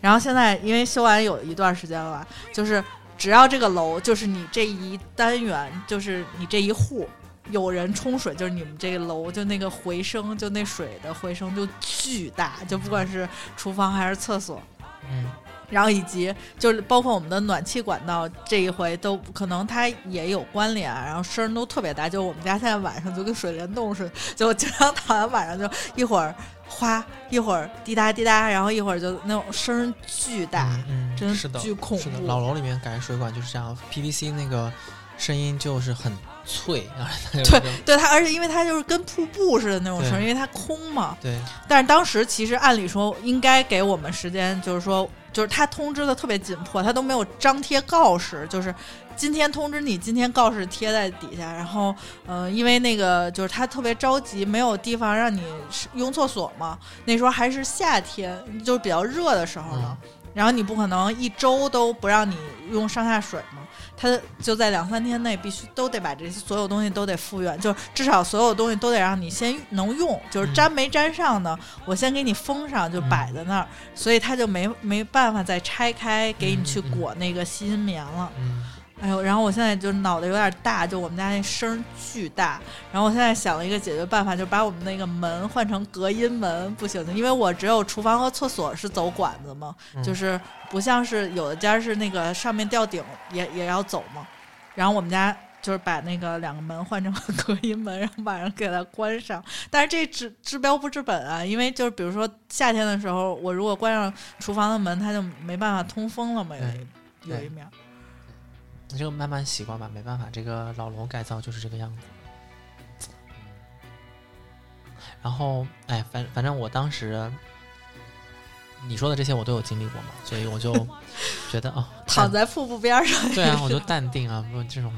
然后现在因为修完有一段时间了吧，就是只要这个楼，就是你这一单元，就是你这一户有人冲水，就是你们这个楼就那个回声，就那水的回声就巨大，就不管是厨房还是厕所，嗯。然后以及就是包括我们的暖气管道这一回都可能它也有关联，然后声儿都特别大。就我们家现在晚上就跟水帘洞似的，就经常躺在晚上就一会儿哗，一会儿滴答滴答，然后一会儿就那种声儿巨大，嗯，嗯。真是的，巨恐是的，老楼里面改水管就是这样，PVC 那个声音就是很脆，对对它，而且因为它就是跟瀑布似的那种声因为它空嘛。对，但是当时其实按理说应该给我们时间，就是说，就是他通知的特别紧迫，他都没有张贴告示，就是今天通知你，今天告示贴在底下。然后，嗯、因为那个就是他特别着急，没有地方让你用厕所嘛。那时候还是夏天，就是比较热的时候了。然后你不可能一周都不让你用上下水嘛，他就在两三天内必须都得把这些所有东西都得复原，就至少所有东西都得让你先能用，就是嗯。粘没粘上呢，我先给你封上，就摆在那儿，所以他就没没办法再拆开给你去裹那个吸音棉了。嗯哎呦，然后我现在就脑袋有点大，就我们家那声巨大。然后我现在想了一个解决办法，就把我们那个门换成隔音门，不行的，因为我只有厨房和厕所是走管子嘛，嗯就是不像是有的家是那个上面吊顶也也要走嘛。然后我们家就是把那个两个门换成 隔音门，然后晚上给它关上。但是这治治标不治本啊，因为就是比如说夏天的时候，我如果关上厨房的门，它就没办法通风了嘛，有一有一面儿。这个慢慢习惯吧，没办法，这个老楼改造就是这个样子。然后，哎，反反正我当时你说的这些我都有经历过嘛，所以我就觉得哦，躺在瀑布边上，对啊，我就淡定啊，不这种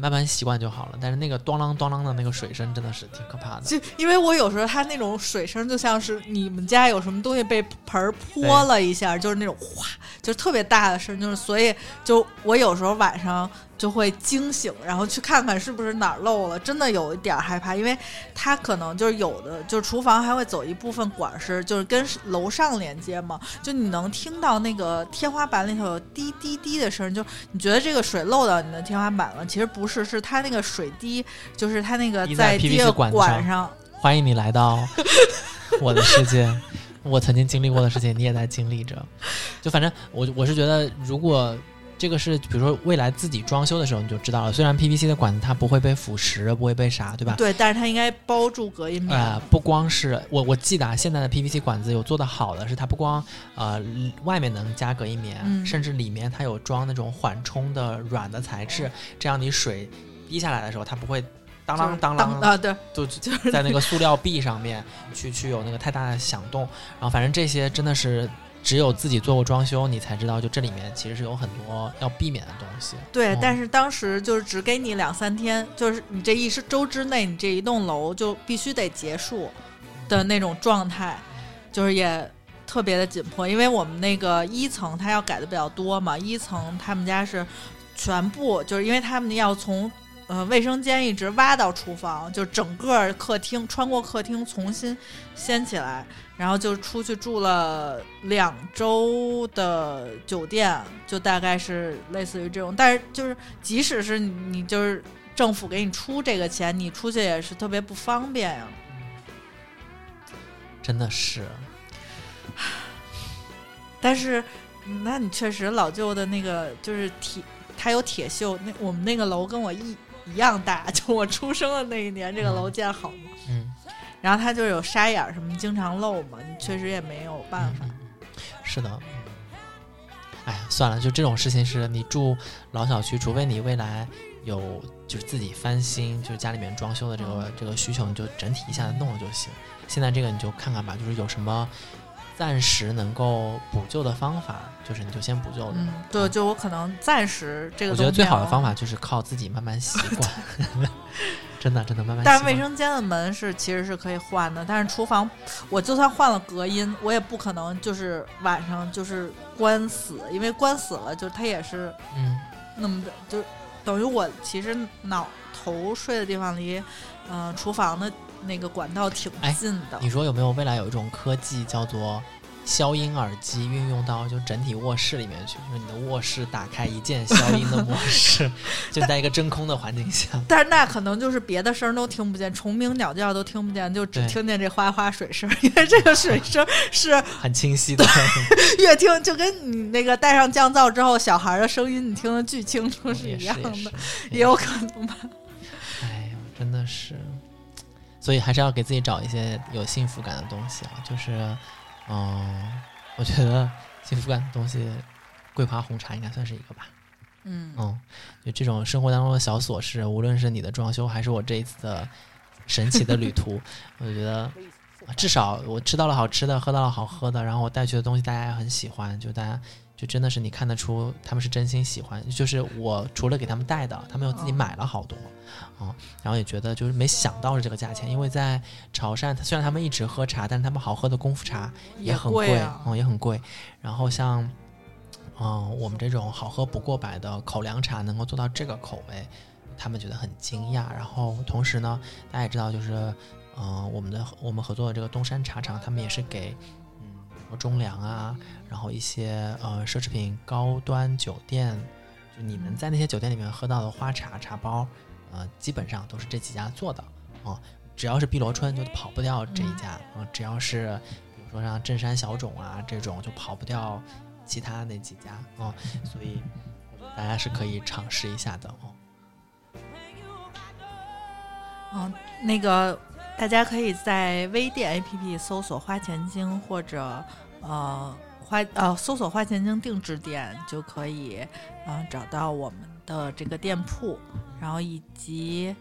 慢慢习惯就好了。但是那个咣啷咣啷的那个水声真的是挺可怕的。就因为我有时候它那种水声就像是你们家有什么东西被盆儿泼了一下，就是那种哗，就是特别大的声，就是所以就我有时候晚上就会惊醒，然后去看看是不是哪儿漏了，真的有一点害怕，因为它可能就是有的就是厨房还会走一部分管是就是跟楼上连接嘛，就你能听到那个天花板里头有滴滴滴的声，就你觉得这个水漏到你的天花板了，其实不是，是它那个水滴，就是它那个在滴的管上管上。欢迎你来到我的世界，我曾经经历过的事情，你也在经历着。就反正我我是觉得，如果这个是比如说未来自己装修的时候，你就知道了。虽然 PVC 的管子它不会被腐蚀，不会被啥，对吧？对，但是它应该包住隔音棉。呃，不光是我，我记得啊，现在的 PVC 管子有做的好的是，它不光呃外面能加隔音棉，嗯甚至里面它有装那种缓冲的软的材质，这样你水滴下来的时候，它不会当就是啷当啷啊，对，就 就是在那个塑料壁上面去去有那个太大的响动，然后反正这些真的是只有自己做过装修，你才知道，就这里面其实是有很多要避免的东西。对，嗯但是当时就是只给你两三天，就是你这一周之内，你这一栋楼就必须得结束的那种状态，就是也特别的紧迫，因为我们那个一层它要改的比较多嘛，一层他们家是全部就是因为他们要从。呃，卫生间一直挖到厨房，就整个客厅穿过客厅重新掀起来，然后就出去住了两周的酒店，就大概是类似于这种。但是就是即使是你你就是政府给你出这个钱，你出去也是特别不方便呀。真的是，但是，嗯那你确实老旧的那个就是铁，它有铁锈。那我们那个楼跟我一一样大，就我出生的那一年，这个楼建好嘛。嗯，然后它就有沙眼儿什么，经常漏嘛，你确实也没有办法。嗯是的。哎呀，算了，就这种事情是你住老小区，除非你未来有就是自己翻新，就是家里面装修的这个这个需求，你就整体一下子弄了就行。现在这个你就看看吧，就是有什么暂时能够补救的方法，就是你就先补救的。嗯，对，就我可能暂时这个。我觉得最好的方法。就是靠自己慢慢习惯，真的真的慢慢。但是卫生间的门是其实是可以换的，但是厨房我就算换了隔音，我也不可能就是晚上就是关死，因为关死了就它也是嗯，那么的，就等于我其实脑头睡的地方离呃厨房的那个管道挺哎近的。你说有没有未来有一种科技叫做消音耳机，运用到就整体卧室里面去？就是你的卧室打开一键消音的模式，就在一个真空的环境下。但是那可能就是别的声儿都听不见，虫鸣鸟叫都听不见，就只听见这哗哗水声，因为这个水声是 很清晰的，越听就跟你那个戴上降噪之后小孩的声音你听得巨清楚是一样的，也有可能吧。哎呀，真的是，所以还是要给自己找一些有幸福感的东西啊。就是，嗯、我觉得幸福感的东西，桂花红茶应该算是一个吧。嗯嗯，就这种生活当中的小琐事，无论是你的装修，还是我这一次的神奇的旅途，我就觉得至少我吃到了好吃的，喝到了好喝的，然后我带去的东西大家也很喜欢，就大家就真的是你看得出他们是真心喜欢。就是我除了给他们带的，他们又自己买了好多，啊、然后也觉得就是没想到是这个价钱，因为在潮汕，虽然他们一直喝茶，但是他们好喝的功夫茶也很贵啊。嗯，也很贵。然后像，嗯、我们这种好喝不过百的口粮茶能够做到这个口味，他们觉得很惊讶。然后同时呢，大家也知道，就是，嗯、我们的我们合作的这个东山茶厂，他们也是给，嗯，中粮啊，然后一些呃奢侈品高端酒店，就你们在那些酒店里面喝到的花茶茶包，呃，基本上都是这几家做的啊、只要是碧螺春就跑不掉这一家，啊、只要是比如说像镇山小种啊这种就跑不掉其他那几家啊、所以大家是可以尝试一下的哦。嗯，那个大家可以在微店 APP 搜索“花钱精”或者呃花呃搜索“花钱精定制店”就可以呃找到我们的这个店铺，然后以及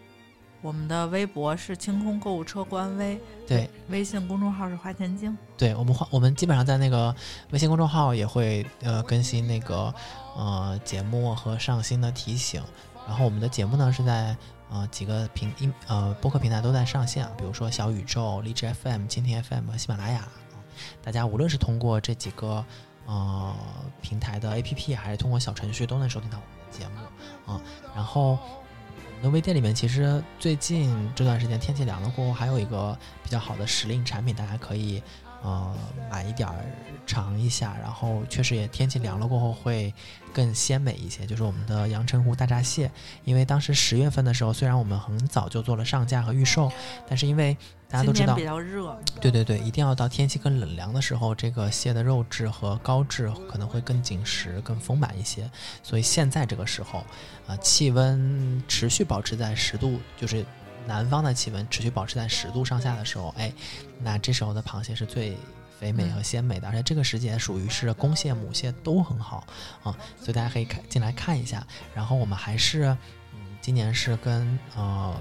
我们的微博是清空购物车官微，对，微信公众号是花钱精。对我们花，我们基本上在那个微信公众号也会呃更新那个呃节目和上新的提醒。然后我们的节目呢是在呃几个平音呃播客平台都在上线，比如说小宇宙、荔枝 FM、蜻蜓 FM 和喜马拉雅。大家无论是通过这几个呃平台的 APP，还是通过小程序，都能收听到我们的节目啊。然后我们的微店里面，其实最近这段时间天气凉了过后，还有一个比较好的时令产品，大家可以呃买一点儿尝一下。然后确实也天气凉了过后会更鲜美一些，就是我们的阳澄湖大闸蟹。因为当时十月份的时候，虽然我们很早就做了上架和预售，但是因为大家都知道比，较热，对对对，一定要到天气更冷凉的时候，这个蟹的肉质和膏质可能会更紧实、更丰满一些。所以现在这个时候，啊、气温持续保持在十度，就是南方的气温持续保持在十度上下的时候，哎，那这时候的螃蟹是最肥美和鲜美的，而且这个时节属于是公蟹、母蟹都很好啊，所以大家可以看进来看一下。然后我们还是，嗯，今年是跟呃。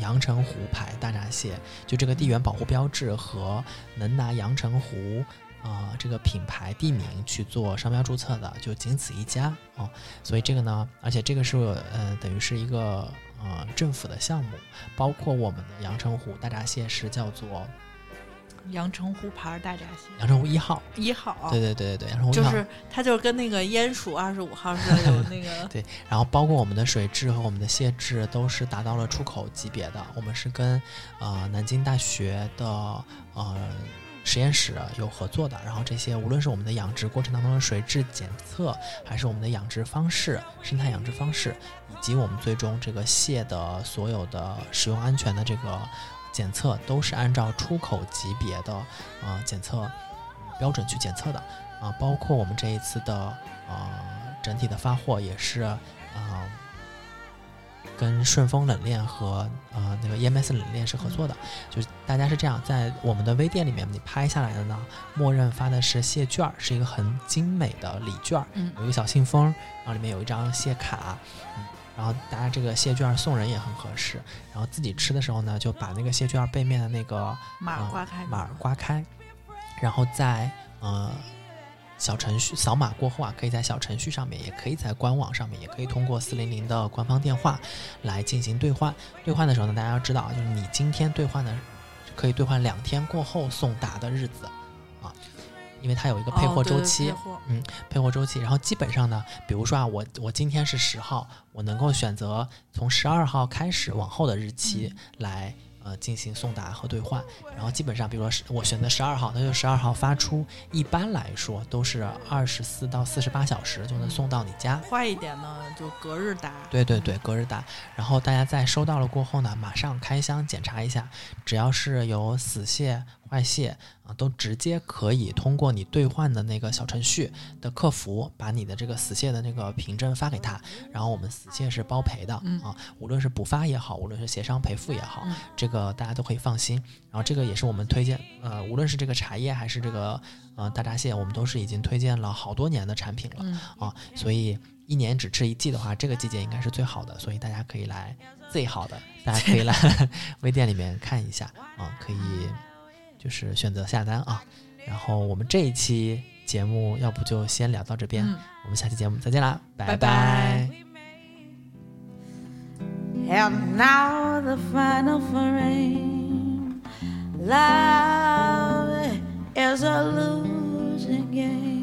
阳澄湖牌大闸蟹，就这个地缘保护标志和能拿阳澄湖啊这个品牌地名去做商标注册的，就仅此一家啊。所以这个呢，而且这个是呃等于是一个呃政府的项目，包括我们的阳澄湖大闸蟹是叫做阳澄湖牌大闸蟹阳澄湖一号，一号，对对对对对，阳澄湖一号。就是它就是跟那个烟鼠二十五号似的，有那个 对，然后包括我们的水质和我们的蟹质都是达到了出口级别的。我们是跟呃南京大学的呃实验室有合作的，然后这些无论是我们的养殖过程当中的水质检测，还是我们的养殖方式、生态养殖方式，以及我们最终这个蟹的所有的使用安全的这个检测，都是按照出口级别的呃检测标准去检测的。啊，包括我们这一次的呃整体的发货也是呃跟顺丰冷链和呃那个 EMS 冷链是合作的，就是大家是这样，在我们的微店里面你拍下来的呢，默认发的是蟹券儿，是一个很精美的礼券儿，嗯。有一个小信封，然后里面有一张蟹卡，嗯，然后大家这个蟹券儿送人也很合适，然后自己吃的时候呢，就把那个蟹券儿背面的那个码啊刮开，码儿刮开，然后在呃小程序扫码过后啊，可以在小程序上面，也可以在官网上面，也可以通过四零零的官方电话来进行兑换。兑换的时候呢，大家要知道啊，就是你今天兑换的，可以兑换两天过后送达的日子啊，因为它有一个配货周期。配货配货周期，然后基本上呢，比如说啊，我我今天是十号，我能够选择从十二号开始往后的日期来、呃进行送达和兑换，然后基本上，比如说我选择十二号，那就十二号发出，一般来说都是二十四到四十八小时就能送到你家。快一点呢就隔日达，对对对，隔日达。然后大家在收到了过后呢，马上开箱检查一下，只要是有死蟹、坏蟹啊，都直接可以通过你兑换的那个小程序的客服，把你的这个死蟹的那个凭证发给他，然后我们死蟹是包赔的、嗯啊，无论是补发也好，无论是协商赔付也好，嗯这个大家都可以放心。然后这个也是我们推荐，呃，无论是这个茶叶还是这个呃大闸蟹，我们都是已经推荐了好多年的产品了。嗯，啊，所以一年只吃一季的话，这个季节应该是最好的，所以大家可以来最好的，大家可以来 微店里面看一下啊，可以就是选择下单啊。然后我们这一期节目要不就先聊到这边，嗯我们下期节目再见啦，拜拜拜 And now the final frame. Love is a losing game.